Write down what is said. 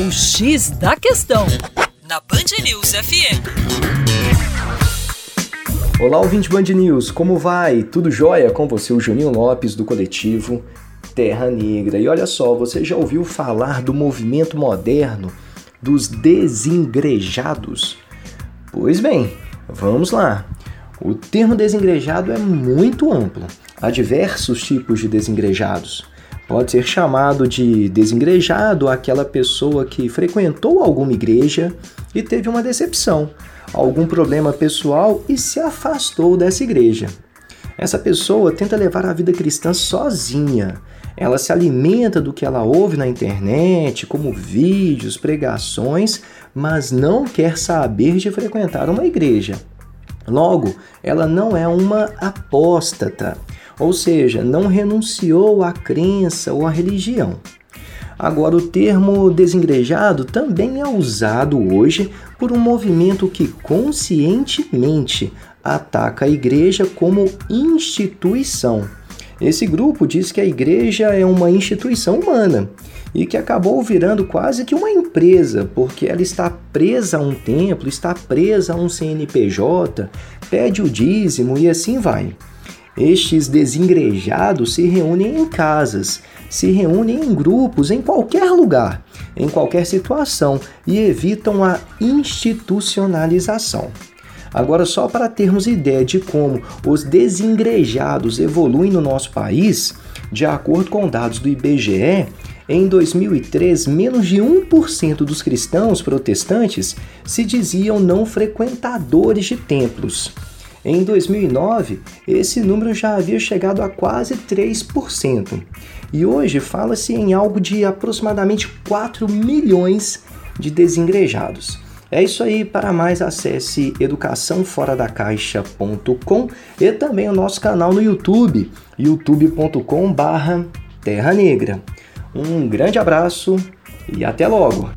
O X da Questão, na Band News FM. Olá, ouvinte Band News, como vai? Tudo jóia? Com você, o Juninho Lopes, do coletivo Terra Negra. E olha só, você já ouviu falar do movimento moderno dos desengrejados? Pois bem, vamos lá. O termo desengrejado é muito amplo. Há diversos tipos de desengrejados. Pode ser chamado de desengrejado aquela pessoa que frequentou alguma igreja e teve uma decepção, algum problema pessoal e se afastou dessa igreja. Essa pessoa tenta levar a vida cristã sozinha. Ela se alimenta do que ela ouve na internet, como vídeos, pregações, mas não quer saber de frequentar uma igreja. Logo, ela não é uma apóstata ou seja, não renunciou à crença ou à religião. Agora, o termo desengrejado também é usado hoje por um movimento que conscientemente ataca a igreja como instituição. Esse grupo diz que a igreja é uma instituição humana e que acabou virando quase que uma empresa, porque ela está presa a um templo, está presa a um CNPJ, pede o dízimo e assim vai. Estes desengrejados se reúnem em casas, se reúnem em grupos, em qualquer lugar, em qualquer situação e evitam a institucionalização. Agora, só para termos ideia de como os desengrejados evoluem no nosso país, de acordo com dados do IBGE, em 2003, menos de 1% dos cristãos protestantes se diziam não frequentadores de templos. Em 2009, esse número já havia chegado a quase 3%, e hoje fala-se em algo de aproximadamente 4 milhões de desengrejados. É isso aí, para mais acesse educaçãoforadacaixa.com e também o nosso canal no YouTube, youtube.com/terra negra. Um grande abraço e até logo.